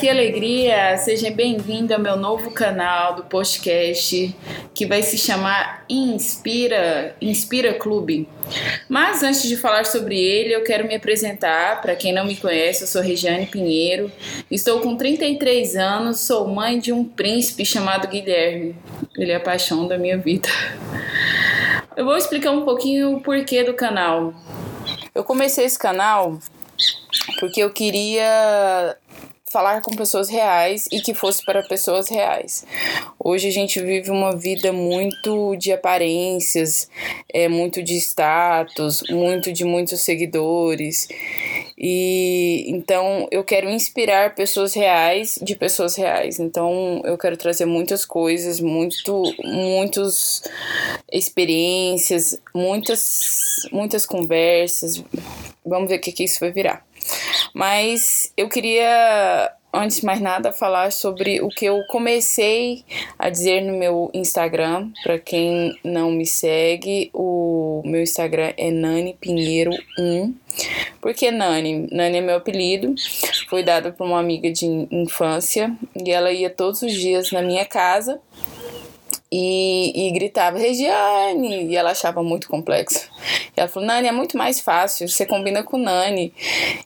que alegria! Seja bem-vindo ao meu novo canal do podcast que vai se chamar Inspira, Inspira Clube. Mas antes de falar sobre ele, eu quero me apresentar. Para quem não me conhece, eu sou Regiane Pinheiro, estou com 33 anos, sou mãe de um príncipe chamado Guilherme. Ele é a paixão da minha vida. Eu vou explicar um pouquinho o porquê do canal. Eu comecei esse canal porque eu queria falar com pessoas reais e que fosse para pessoas reais. Hoje a gente vive uma vida muito de aparências, é muito de status, muito de muitos seguidores. E então eu quero inspirar pessoas reais de pessoas reais. Então eu quero trazer muitas coisas, muito muitas experiências, muitas muitas conversas. Vamos ver o que, que isso vai virar. Mas eu queria, antes de mais nada, falar sobre o que eu comecei a dizer no meu Instagram. Para quem não me segue, o meu Instagram é Nani Pinheiro 1. Por que Nani? Nani é meu apelido. Foi dado por uma amiga de infância e ela ia todos os dias na minha casa e, e gritava Regiane e ela achava muito complexo. E ela falou: Nani, é muito mais fácil, você combina com Nani.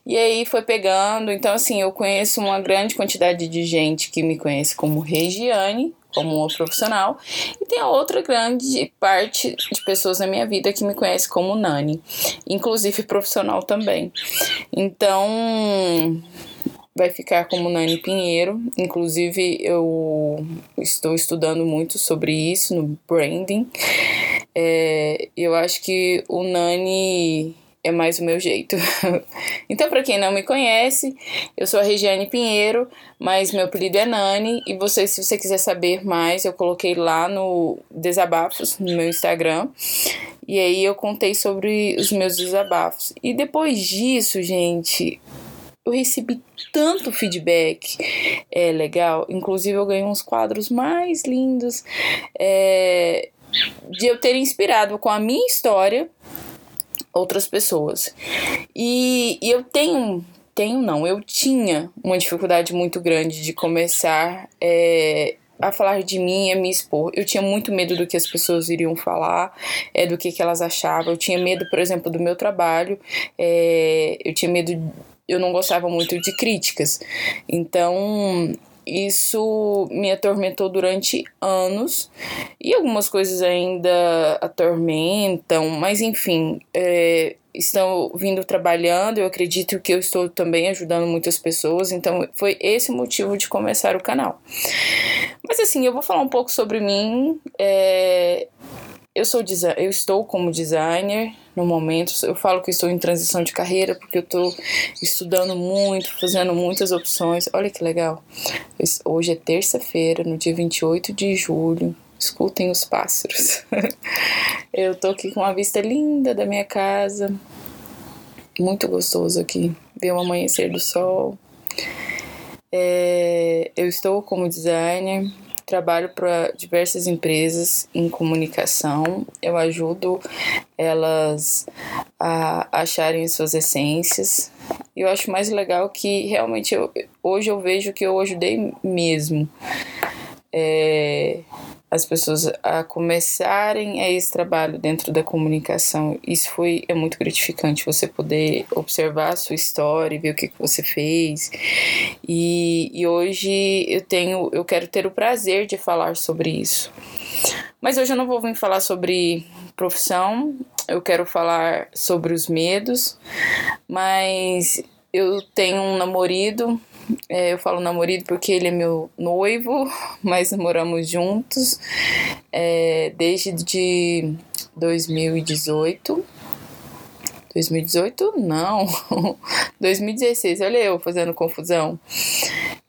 E aí foi pegando. Então, assim, eu conheço uma grande quantidade de gente que me conhece como Regiane, como uma profissional, e tem a outra grande parte de pessoas na minha vida que me conhece como Nani, inclusive profissional também. Então, vai ficar como Nani Pinheiro. Inclusive, eu estou estudando muito sobre isso no branding. É, eu acho que o Nani é mais o meu jeito. então, para quem não me conhece, eu sou a Regiane Pinheiro, mas meu apelido é Nani. E você, se você quiser saber mais, eu coloquei lá no Desabafos, no meu Instagram. E aí eu contei sobre os meus desabafos. E depois disso, gente, eu recebi tanto feedback é legal. Inclusive, eu ganhei uns quadros mais lindos é, de eu ter inspirado com a minha história outras pessoas. E, e eu tenho. Tenho não, eu tinha uma dificuldade muito grande de começar é, a falar de mim e me expor. Eu tinha muito medo do que as pessoas iriam falar, é, do que, que elas achavam. Eu tinha medo, por exemplo, do meu trabalho. É, eu tinha medo eu não gostava muito de críticas. Então, isso me atormentou durante anos e algumas coisas ainda atormentam, mas enfim, é, estão vindo trabalhando. Eu acredito que eu estou também ajudando muitas pessoas, então foi esse o motivo de começar o canal. Mas assim, eu vou falar um pouco sobre mim. É, eu sou eu estou como designer no momento. Eu falo que estou em transição de carreira porque eu estou estudando muito, fazendo muitas opções. Olha que legal. Hoje é terça-feira, no dia 28 de julho. Escutem os pássaros. eu tô aqui com uma vista linda da minha casa. Muito gostoso aqui ver o amanhecer do sol. É, eu estou como designer, trabalho para diversas empresas em comunicação. Eu ajudo elas a acharem suas essências. E eu acho mais legal que realmente eu, hoje eu vejo que eu ajudei mesmo. É, as pessoas a começarem a esse trabalho dentro da comunicação. Isso foi é muito gratificante você poder observar a sua história, ver o que, que você fez. E, e hoje eu tenho, eu quero ter o prazer de falar sobre isso. Mas hoje eu não vou vir falar sobre profissão, eu quero falar sobre os medos, mas eu tenho um namorado é, eu falo namorado porque ele é meu noivo, mas moramos juntos é, desde de 2018. 2018? Não. 2016, olha eu fazendo confusão.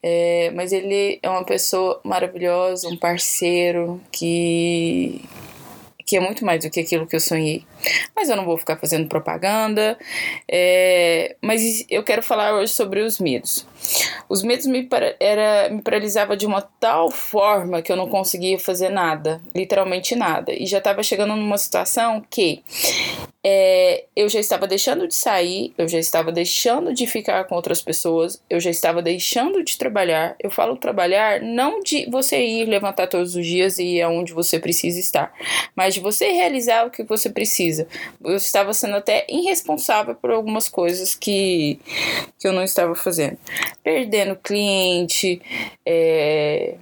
É, mas ele é uma pessoa maravilhosa, um parceiro que que é muito mais do que aquilo que eu sonhei. Mas eu não vou ficar fazendo propaganda. É, mas eu quero falar hoje sobre os medos. Os medos me, era, me paralisavam de uma tal forma que eu não conseguia fazer nada, literalmente nada. E já estava chegando numa situação que é, eu já estava deixando de sair, eu já estava deixando de ficar com outras pessoas, eu já estava deixando de trabalhar. Eu falo trabalhar não de você ir levantar todos os dias e ir aonde você precisa estar, mas de você realizar o que você precisa. Eu estava sendo até irresponsável por algumas coisas que, que eu não estava fazendo. Perdendo cliente, é,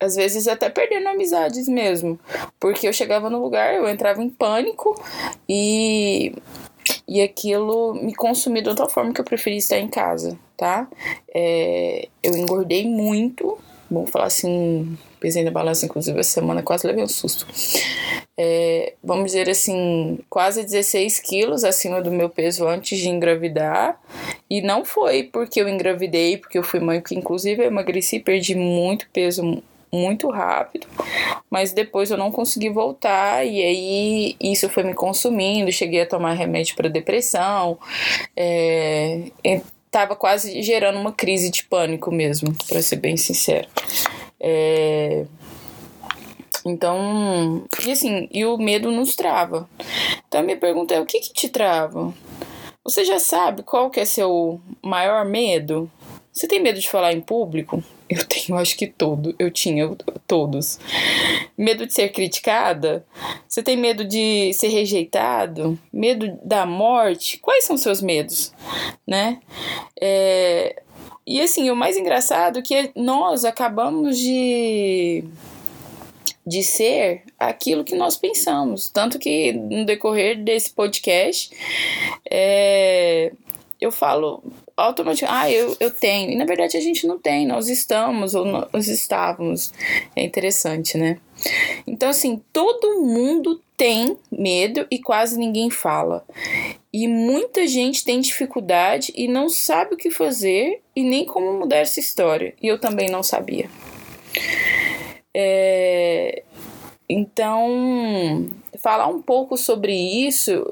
às vezes até perdendo amizades mesmo. Porque eu chegava no lugar, eu entrava em pânico e, e aquilo me consumia de outra forma que eu preferia estar em casa, tá? É, eu engordei muito, vamos falar assim, pesei na balança, inclusive, essa semana quase levei um susto. É, vamos dizer assim, quase 16 quilos acima do meu peso antes de engravidar. E não foi porque eu engravidei, porque eu fui mãe, porque inclusive eu emagreci, perdi muito peso muito rápido, mas depois eu não consegui voltar e aí isso foi me consumindo. Cheguei a tomar remédio para depressão, é, tava quase gerando uma crise de pânico mesmo, para ser bem sincero. É, então, e assim, e o medo nos trava. Então a minha pergunta é: o que que te trava? Você já sabe qual que é seu maior medo? Você tem medo de falar em público? Eu tenho, acho que todo. Eu tinha todos. Medo de ser criticada? Você tem medo de ser rejeitado? Medo da morte? Quais são seus medos? Né? É, e assim, o mais engraçado é que nós acabamos de de ser aquilo que nós pensamos. Tanto que no decorrer desse podcast, é, eu falo automaticamente, ah, eu, eu tenho. E na verdade a gente não tem, nós estamos ou nós estávamos. É interessante, né? Então, assim, todo mundo tem medo e quase ninguém fala. E muita gente tem dificuldade e não sabe o que fazer e nem como mudar essa história. E eu também não sabia. É... Então, falar um pouco sobre isso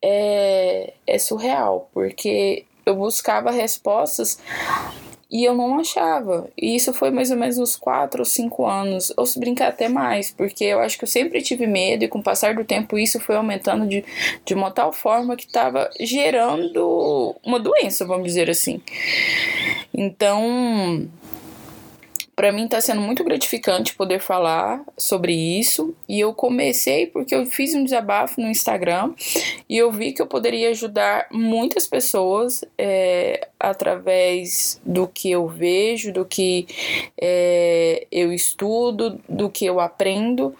é, é surreal, porque eu buscava respostas e eu não achava. E isso foi mais ou menos uns 4 ou 5 anos, ou se brincar até mais, porque eu acho que eu sempre tive medo e com o passar do tempo isso foi aumentando de, de uma tal forma que estava gerando uma doença, vamos dizer assim. Então, para mim está sendo muito gratificante poder falar sobre isso. E eu comecei porque eu fiz um desabafo no Instagram e eu vi que eu poderia ajudar muitas pessoas é, através do que eu vejo, do que é, eu estudo, do que eu aprendo.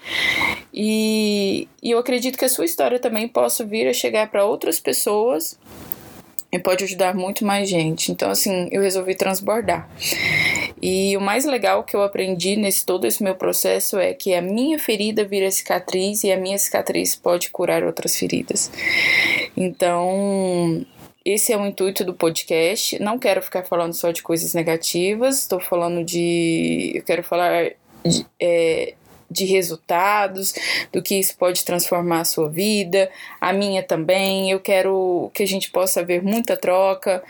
E, e eu acredito que a sua história também possa vir a chegar para outras pessoas e pode ajudar muito mais gente. Então, assim, eu resolvi transbordar. E o mais legal que eu aprendi nesse todo esse meu processo é que a minha ferida vira cicatriz e a minha cicatriz pode curar outras feridas. Então, esse é o intuito do podcast. Não quero ficar falando só de coisas negativas, estou falando de. Eu quero falar de, é, de resultados, do que isso pode transformar a sua vida, a minha também. Eu quero que a gente possa ver muita troca.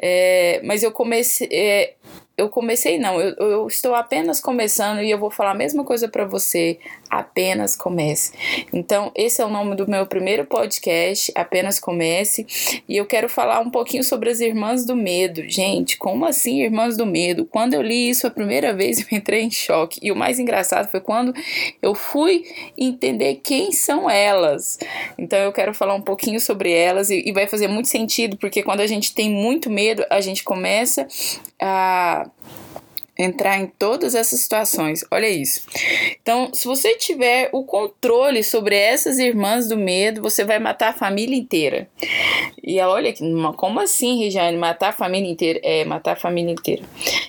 É, mas eu comecei. É, eu comecei não, eu, eu, estou apenas começando e eu vou falar a mesma coisa para você, apenas comece. Então, esse é o nome do meu primeiro podcast, apenas comece, e eu quero falar um pouquinho sobre as irmãs do medo. Gente, como assim irmãs do medo? Quando eu li isso a primeira vez, eu entrei em choque. E o mais engraçado foi quando eu fui entender quem são elas. Então, eu quero falar um pouquinho sobre elas e, e vai fazer muito sentido, porque quando a gente tem muito medo, a gente começa a entrar em todas essas situações. Olha isso. Então, se você tiver o controle sobre essas irmãs do medo, você vai matar a família inteira. E olha, como assim, Regiane, matar a família inteira? É, matar a família inteira.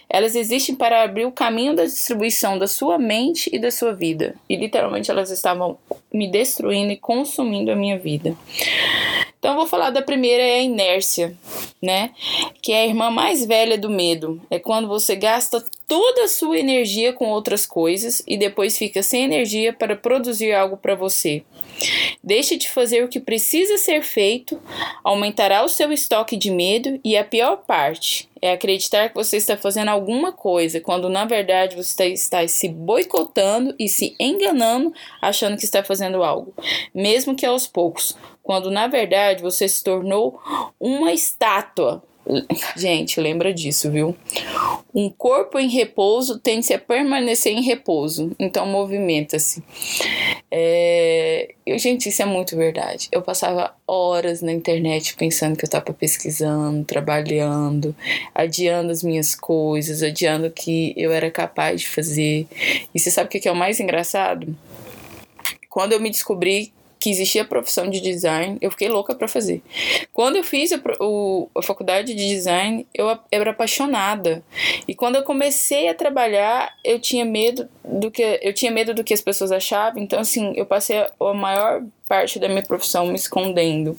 Elas existem para abrir o caminho da distribuição da sua mente e da sua vida. E literalmente elas estavam me destruindo e consumindo a minha vida. Então eu vou falar da primeira é a inércia, né? Que é a irmã mais velha do medo. É quando você gasta toda a sua energia com outras coisas e depois fica sem energia para produzir algo para você. Deixe de fazer o que precisa ser feito, aumentará o seu estoque de medo e a pior parte é acreditar que você está fazendo alguma coisa, quando na verdade você está se boicotando e se enganando, achando que está fazendo algo, mesmo que aos poucos, quando na verdade você se tornou uma estátua Gente, lembra disso, viu? Um corpo em repouso tende a permanecer em repouso, então movimenta-se. É... Gente, isso é muito verdade. Eu passava horas na internet pensando que eu estava pesquisando, trabalhando, adiando as minhas coisas, adiando o que eu era capaz de fazer. E você sabe o que é o mais engraçado? Quando eu me descobri que existia a profissão de design, eu fiquei louca para fazer. Quando eu fiz a, o, a faculdade de design, eu, eu era apaixonada. E quando eu comecei a trabalhar, eu tinha medo do que eu tinha medo do que as pessoas achavam. Então assim, eu passei a, maior parte da minha profissão me escondendo.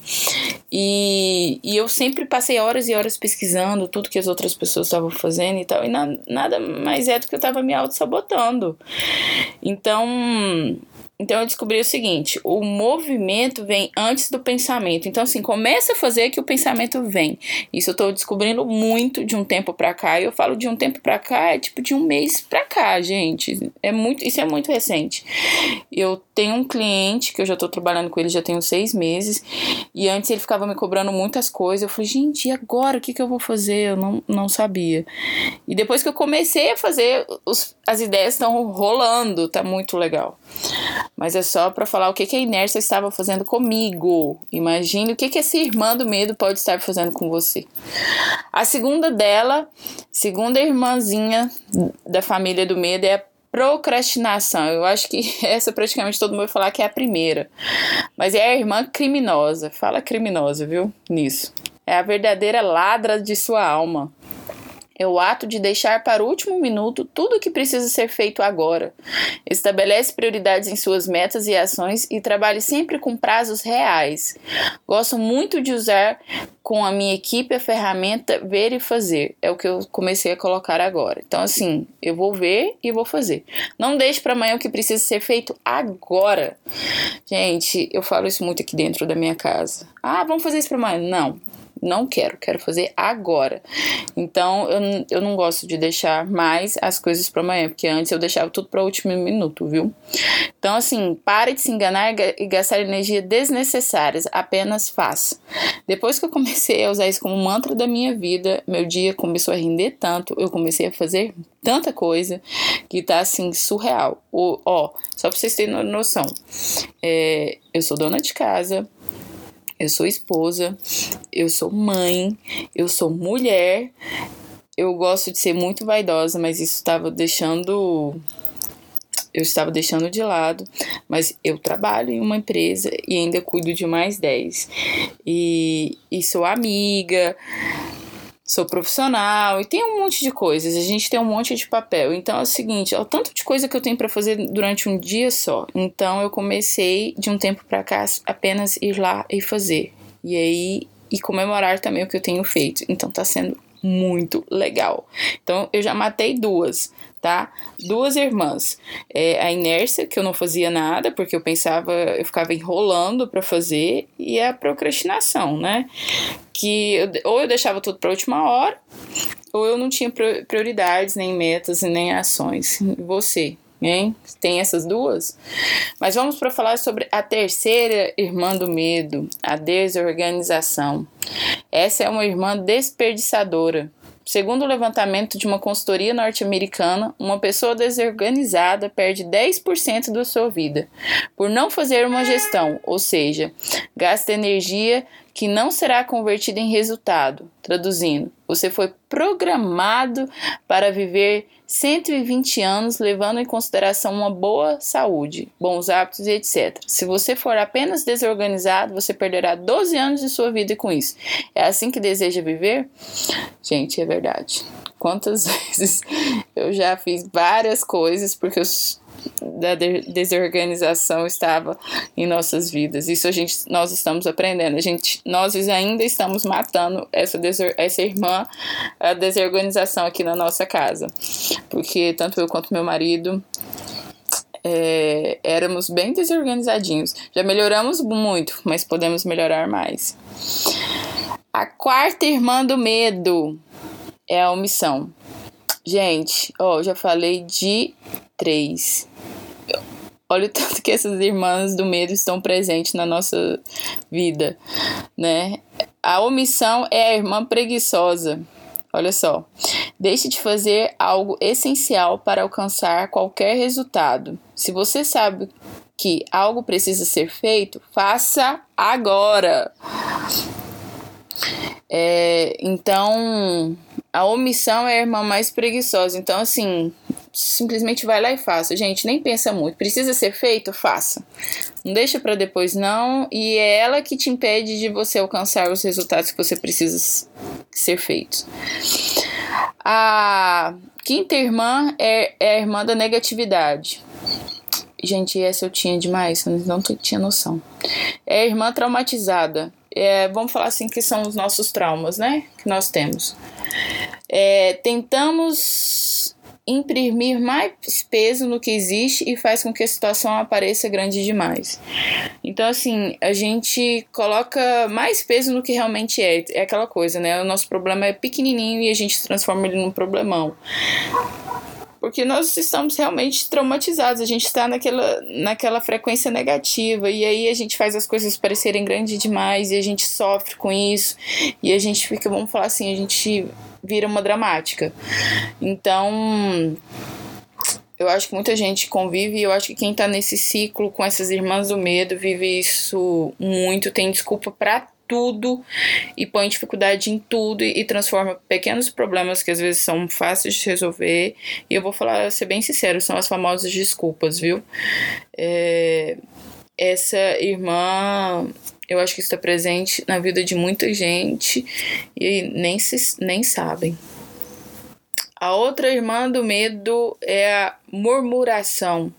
E, e eu sempre passei horas e horas pesquisando tudo que as outras pessoas estavam fazendo e tal, e na, nada mais é do que eu estava me auto-sabotando. Então, então eu descobri o seguinte: o movimento vem antes do pensamento. Então, assim, começa a fazer que o pensamento vem. Isso eu tô descobrindo muito de um tempo pra cá. E eu falo de um tempo pra cá, é tipo de um mês pra cá, gente. É muito, isso é muito recente. Eu tenho um cliente que eu já tô trabalhando com ele já tem uns seis meses. E antes ele ficava me cobrando muitas coisas. Eu falei, gente, e agora? O que, que eu vou fazer? Eu não, não sabia. E depois que eu comecei a fazer, os, as ideias estão rolando, tá muito legal. Mas é só para falar o que, que a inércia estava fazendo comigo. Imagine o que, que essa irmã do medo pode estar fazendo com você. A segunda dela, segunda irmãzinha da família do medo, é a procrastinação. Eu acho que essa praticamente todo mundo vai falar que é a primeira. Mas é a irmã criminosa. Fala criminosa, viu? Nisso. É a verdadeira ladra de sua alma. É o ato de deixar para o último minuto tudo o que precisa ser feito agora. Estabelece prioridades em suas metas e ações e trabalhe sempre com prazos reais. Gosto muito de usar com a minha equipe a ferramenta ver e fazer. É o que eu comecei a colocar agora. Então, assim, eu vou ver e vou fazer. Não deixe para amanhã o que precisa ser feito agora. Gente, eu falo isso muito aqui dentro da minha casa. Ah, vamos fazer isso para amanhã. Não não quero, quero fazer agora. Então eu, eu não gosto de deixar mais as coisas para amanhã, porque antes eu deixava tudo para o último minuto, viu? Então, assim, pare de se enganar e gastar energia desnecessárias, apenas faça. Depois que eu comecei a usar isso como mantra da minha vida, meu dia começou a render tanto, eu comecei a fazer tanta coisa que tá assim surreal. O, ó, só pra vocês terem noção, é, eu sou dona de casa, eu sou esposa, eu sou mãe, eu sou mulher. Eu gosto de ser muito vaidosa, mas isso estava deixando eu estava deixando de lado, mas eu trabalho em uma empresa e ainda cuido de mais 10. E, e sou amiga, sou profissional e tem um monte de coisas. A gente tem um monte de papel. Então é o seguinte, é o tanto de coisa que eu tenho para fazer durante um dia só. Então eu comecei de um tempo para cá apenas ir lá e fazer. E aí e comemorar também o que eu tenho feito. Então tá sendo muito legal. Então eu já matei duas, tá? Duas irmãs. É, a inércia, que eu não fazia nada, porque eu pensava, eu ficava enrolando para fazer, e a procrastinação, né? Que eu, ou eu deixava tudo para última hora, ou eu não tinha prioridades, nem metas, nem ações. E você? Hein? Tem essas duas? Mas vamos para falar sobre a terceira irmã do medo, a desorganização. Essa é uma irmã desperdiçadora. Segundo o levantamento de uma consultoria norte-americana, uma pessoa desorganizada perde 10% da sua vida por não fazer uma gestão, ou seja, gasta energia que não será convertida em resultado. Traduzindo, você foi programado para viver 120 anos, levando em consideração uma boa saúde, bons hábitos e etc. Se você for apenas desorganizado, você perderá 12 anos de sua vida com isso. É assim que deseja viver? Gente, é verdade. Quantas vezes eu já fiz várias coisas porque eu da desorganização estava em nossas vidas. Isso a gente, nós estamos aprendendo. A gente, nós ainda estamos matando essa, essa irmã, a desorganização aqui na nossa casa. Porque tanto eu quanto meu marido é, éramos bem desorganizadinhos. Já melhoramos muito, mas podemos melhorar mais. A quarta irmã do medo é a omissão. Gente, ó, já falei de três. Olha o tanto que essas irmãs do medo estão presentes na nossa vida, né? A omissão é a irmã preguiçosa. Olha só. Deixe de fazer algo essencial para alcançar qualquer resultado. Se você sabe que algo precisa ser feito, faça agora. É, então, a omissão é a irmã mais preguiçosa. Então, assim, simplesmente vai lá e faça. Gente, nem pensa muito. Precisa ser feito? Faça. Não deixa para depois, não. E é ela que te impede de você alcançar os resultados que você precisa ser feitos. A quinta irmã é, é a irmã da negatividade. Gente, essa eu tinha demais, eu não tinha noção. É a irmã traumatizada. É, vamos falar assim que são os nossos traumas, né? Que nós temos. É, tentamos imprimir mais peso no que existe e faz com que a situação apareça grande demais. Então, assim, a gente coloca mais peso no que realmente é. É aquela coisa, né? O nosso problema é pequenininho e a gente transforma ele num problemão porque nós estamos realmente traumatizados, a gente está naquela, naquela frequência negativa, e aí a gente faz as coisas parecerem grandes demais, e a gente sofre com isso, e a gente fica, vamos falar assim, a gente vira uma dramática. Então, eu acho que muita gente convive e eu acho que quem tá nesse ciclo com essas irmãs do medo vive isso muito, tem desculpa para tudo e põe dificuldade em tudo e, e, transforma pequenos problemas que às vezes são fáceis de resolver. E eu vou falar, ser bem sincero, são as famosas desculpas, viu? É, essa irmã, eu acho que está presente na vida de muita gente e nem, se, nem sabem. A outra irmã do medo é a murmuração.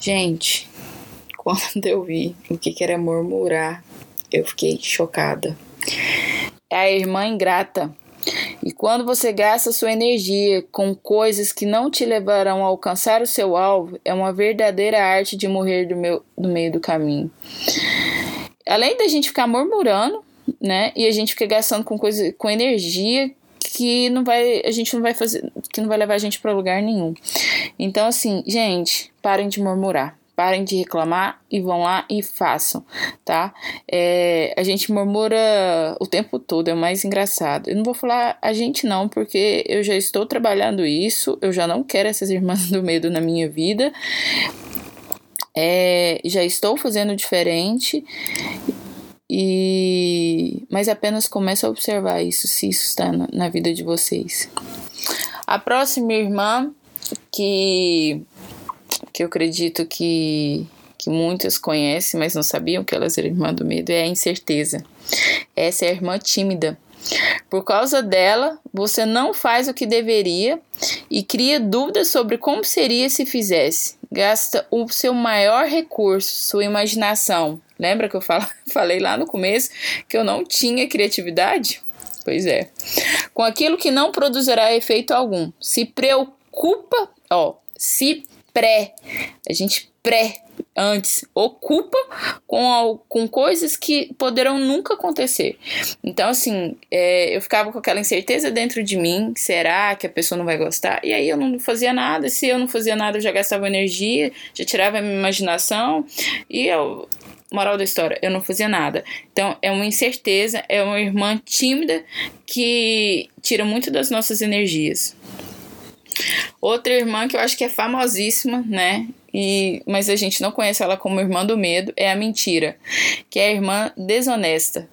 Gente, quando eu vi o que, era murmurar, eu fiquei chocada. É a irmã ingrata. E quando você gasta sua energia com coisas que não te levarão a alcançar o seu alvo, é uma verdadeira arte de morrer do, meu, do meio do caminho. Além da gente ficar murmurando, né? E a gente fica gastando com coisa, com energia que não vai, a gente não vai fazer, que não vai levar a gente para lugar nenhum. Então assim, gente, parem de murmurar parem de reclamar e vão lá e façam, tá? É, a gente murmura o tempo todo, é mais engraçado. Eu não vou falar a gente não, porque eu já estou trabalhando isso, eu já não quero essas irmãs do medo na minha vida. É, já estou fazendo diferente e mas apenas comece a observar isso se isso está na vida de vocês. A próxima irmã que que eu acredito que, que muitas conhecem, mas não sabiam que elas eram irmã do medo, é a incerteza. Essa é a irmã tímida. Por causa dela, você não faz o que deveria e cria dúvidas sobre como seria se fizesse. Gasta o seu maior recurso, sua imaginação. Lembra que eu falei lá no começo que eu não tinha criatividade? Pois é. Com aquilo que não produzirá efeito algum. Se preocupa, ó, se pré, a gente pré antes ocupa com, com coisas que poderão nunca acontecer. Então, assim, é, eu ficava com aquela incerteza dentro de mim: será que a pessoa não vai gostar? E aí eu não fazia nada. Se eu não fazia nada, eu já gastava energia, já tirava a minha imaginação e eu. Moral da história, eu não fazia nada. Então, é uma incerteza, é uma irmã tímida que tira muito das nossas energias. Outra irmã que eu acho que é famosíssima, né? E, mas a gente não conhece ela como irmã do medo, é a mentira, que é a irmã desonesta.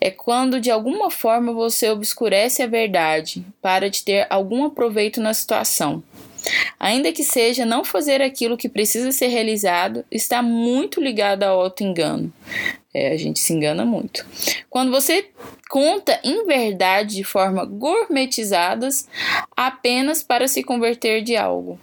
É quando de alguma forma você obscurece a verdade para de ter algum aproveito na situação. Ainda que seja não fazer aquilo que precisa ser realizado, está muito ligado ao auto-engano. É, a gente se engana muito. Quando você conta em verdade de forma gourmetizadas apenas para se converter de algo.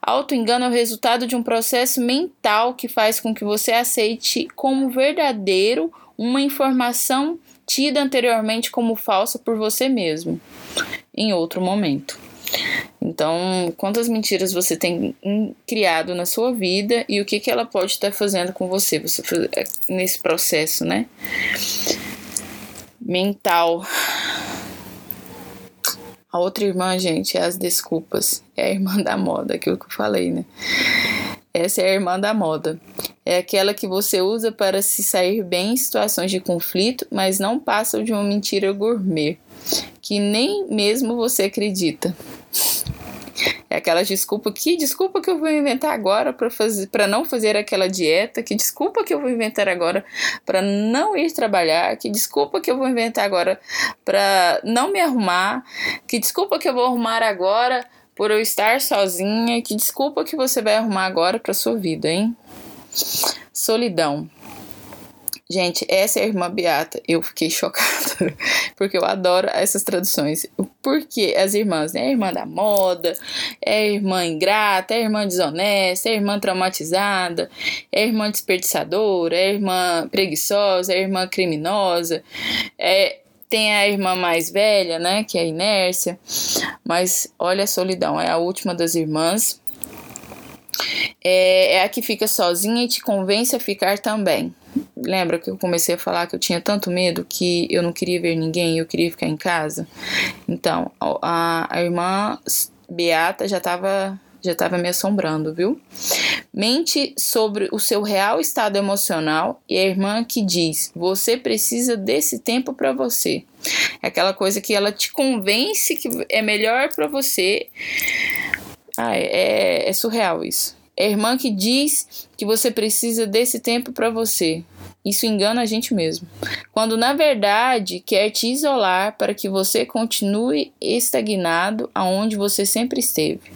Auto-engano é o resultado de um processo mental que faz com que você aceite como verdadeiro uma informação tida anteriormente como falsa por você mesmo em outro momento. Então, quantas mentiras você tem criado na sua vida e o que, que ela pode estar fazendo com você, você nesse processo, né? Mental. A outra irmã, gente, é as desculpas. É a irmã da moda, aquilo que eu falei, né? Essa é a irmã da moda. É aquela que você usa para se sair bem em situações de conflito, mas não passa de uma mentira gourmet, que nem mesmo você acredita. É aquela desculpa, que desculpa que eu vou inventar agora para fazer para não fazer aquela dieta, que desculpa que eu vou inventar agora para não ir trabalhar, que desculpa que eu vou inventar agora para não me arrumar, que desculpa que eu vou arrumar agora por eu estar sozinha, que desculpa que você vai arrumar agora para sua vida, hein? Solidão. Gente, essa é a irmã Beata. Eu fiquei chocada, porque eu adoro essas traduções. Porque as irmãs, né? A irmã da moda, é a irmã ingrata, é a irmã desonesta, é a irmã traumatizada, é a irmã desperdiçadora, é a irmã preguiçosa, é a irmã criminosa, é, tem a irmã mais velha, né? Que é a inércia. Mas olha a solidão, é a última das irmãs. É, é a que fica sozinha e te convence a ficar também. Lembra que eu comecei a falar que eu tinha tanto medo que eu não queria ver ninguém, eu queria ficar em casa? Então, a, a irmã Beata já estava já estava me assombrando, viu? Mente sobre o seu real estado emocional e a irmã que diz: você precisa desse tempo para você. É aquela coisa que ela te convence que é melhor para você. Ah, é, é surreal isso. É a irmã que diz que você precisa desse tempo para você. Isso engana a gente mesmo. Quando na verdade quer te isolar para que você continue estagnado aonde você sempre esteve.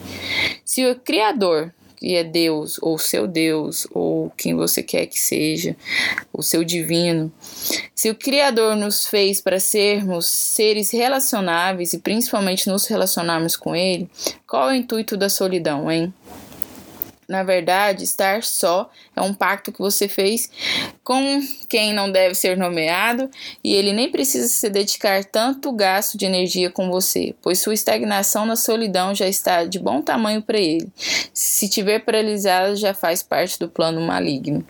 Se o Criador, que é Deus, ou seu Deus, ou quem você quer que seja, o seu divino, se o Criador nos fez para sermos seres relacionáveis e principalmente nos relacionarmos com Ele, qual é o intuito da solidão, hein? Na verdade, estar só é um pacto que você fez com quem não deve ser nomeado e ele nem precisa se dedicar tanto gasto de energia com você, pois sua estagnação na solidão já está de bom tamanho para ele. Se tiver paralisado, já faz parte do plano maligno.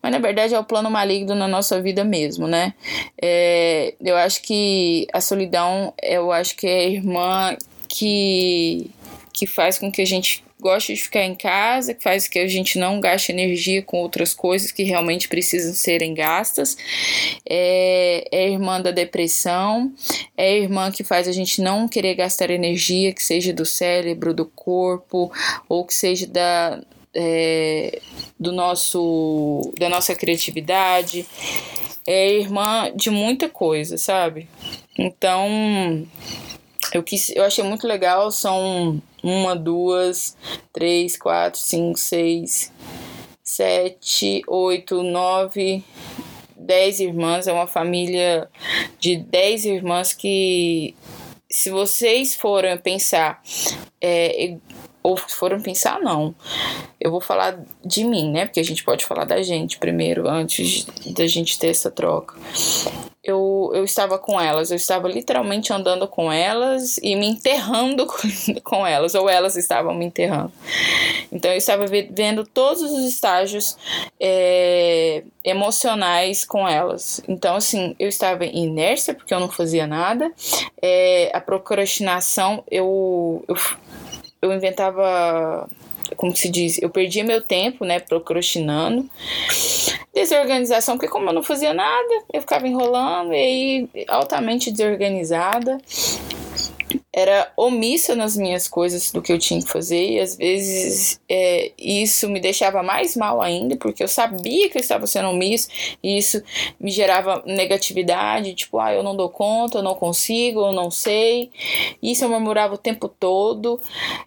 Mas na verdade é o plano maligno na nossa vida mesmo, né? É, eu acho que a solidão, eu acho que é a irmã que que faz com que a gente gosta de ficar em casa, que faz que a gente não gaste energia com outras coisas que realmente precisam serem gastas. É, é irmã da depressão, é irmã que faz a gente não querer gastar energia, que seja do cérebro, do corpo, ou que seja da, é, do nosso da nossa criatividade. É irmã de muita coisa, sabe? Então, eu, quis, eu achei muito legal, são uma, duas, três, quatro, cinco, seis, sete, oito, nove, dez irmãs. É uma família de dez irmãs que, se vocês forem pensar, é, ou foram pensar, não. Eu vou falar de mim, né? Porque a gente pode falar da gente primeiro, antes da gente ter essa troca eu, eu estava com elas, eu estava literalmente andando com elas e me enterrando com elas, ou elas estavam me enterrando. Então eu estava vendo todos os estágios é, emocionais com elas. Então, assim, eu estava em inércia porque eu não fazia nada, é, a procrastinação, eu, eu, eu inventava como se diz, eu perdia meu tempo, né, procrastinando. Desorganização, porque como eu não fazia nada, eu ficava enrolando e aí altamente desorganizada era omissa nas minhas coisas do que eu tinha que fazer e às vezes é, isso me deixava mais mal ainda porque eu sabia que eu estava sendo omisso e isso me gerava negatividade tipo ah eu não dou conta eu não consigo eu não sei isso eu murmurava o tempo todo.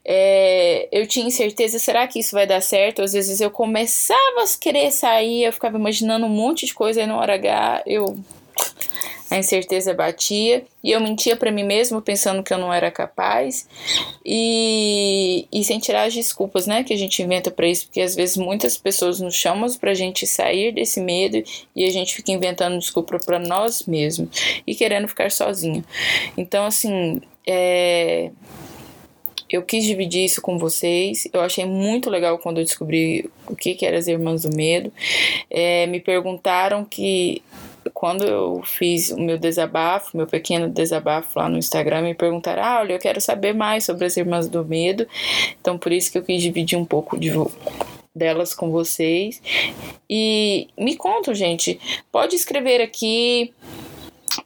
É, eu tinha incerteza será que isso vai dar certo? Às vezes eu começava a querer sair eu ficava imaginando um monte de coisa e na hora H eu a incerteza batia e eu mentia para mim mesmo pensando que eu não era capaz e, e sem tirar as desculpas, né, que a gente inventa para isso, porque às vezes muitas pessoas nos chamam pra gente sair desse medo e a gente fica inventando desculpa para nós mesmos e querendo ficar sozinho. Então, assim, é eu quis dividir isso com vocês. Eu achei muito legal quando eu descobri o que, que eram as Irmãs do Medo. É, me perguntaram que quando eu fiz o meu desabafo, meu pequeno desabafo lá no Instagram, me perguntaram: ah, olha, eu quero saber mais sobre as Irmãs do Medo. Então, por isso que eu quis dividir um pouco de, delas com vocês. E me contam, gente. Pode escrever aqui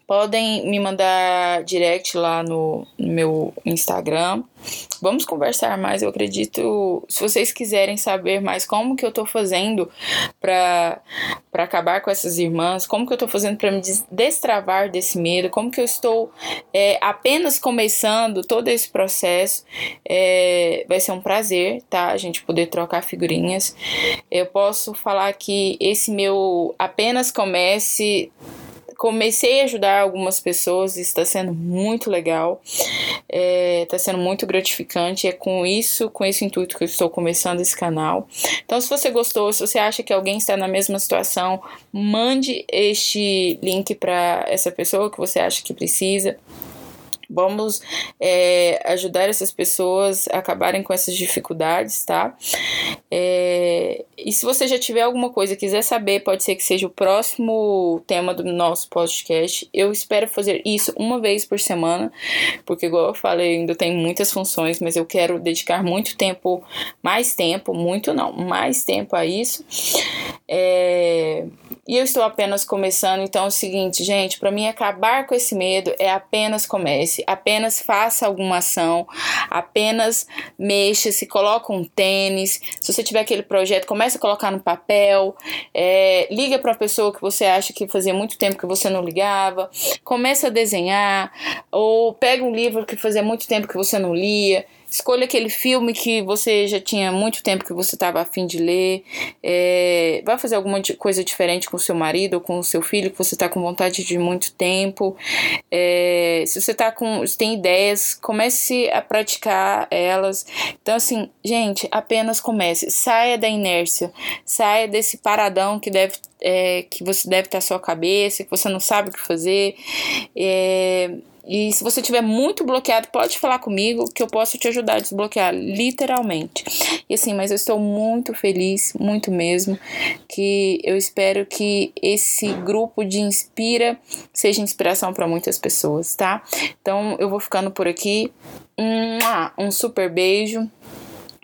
podem me mandar direct lá no, no, meu Instagram. Vamos conversar mais, eu acredito. Se vocês quiserem saber mais como que eu tô fazendo para para acabar com essas irmãs, como que eu tô fazendo para me destravar desse medo, como que eu estou é, apenas começando todo esse processo, é, vai ser um prazer, tá? A gente poder trocar figurinhas. Eu posso falar que esse meu apenas comece comecei a ajudar algumas pessoas, está sendo muito legal, está é, tá sendo muito gratificante. É com isso, com esse intuito que eu estou começando esse canal. Então, se você gostou, se você acha que alguém está na mesma situação, mande este link para essa pessoa que você acha que precisa. Vamos é, ajudar essas pessoas a acabarem com essas dificuldades, tá? É, e se você já tiver alguma coisa quiser saber, pode ser que seja o próximo tema do nosso podcast. Eu espero fazer isso uma vez por semana, porque, igual eu falei, ainda tem muitas funções, mas eu quero dedicar muito tempo, mais tempo, muito não, mais tempo a isso. É, e eu estou apenas começando, então é o seguinte, gente, para mim acabar com esse medo é apenas comece apenas faça alguma ação, apenas mexa, se coloca um tênis, se você tiver aquele projeto, comece a colocar no papel, é, liga para uma pessoa que você acha que fazia muito tempo que você não ligava, comece a desenhar, ou pega um livro que fazia muito tempo que você não lia, Escolha aquele filme que você já tinha muito tempo que você estava afim de ler. É, fazer alguma coisa diferente com seu marido ou com seu filho que você está com vontade de muito tempo. É, se você tá com, se tem ideias, comece a praticar elas. Então, assim, gente, apenas comece. Saia da inércia. Saia desse paradão que deve é, que você deve estar na sua cabeça, que você não sabe o que fazer. É, e se você tiver muito bloqueado, pode falar comigo que eu posso te ajudar a desbloquear, literalmente. E assim, mas eu estou muito feliz, muito mesmo, que eu espero que esse grupo de Inspira seja inspiração para muitas pessoas, tá? Então eu vou ficando por aqui. Um, super beijo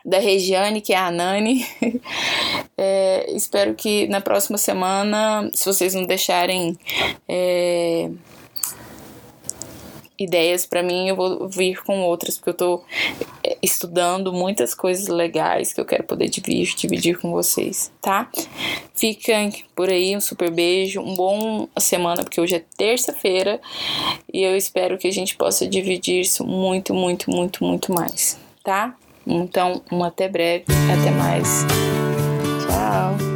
da Regiane, que é a Nani. é, espero que na próxima semana, se vocês não deixarem. É, ideias para mim, eu vou vir com outras, porque eu tô é, estudando muitas coisas legais que eu quero poder dividir, dividir com vocês, tá? Fiquem por aí, um super beijo, um bom semana, porque hoje é terça-feira e eu espero que a gente possa dividir isso muito, muito, muito, muito mais, tá? Então, um até breve, até mais. Tchau.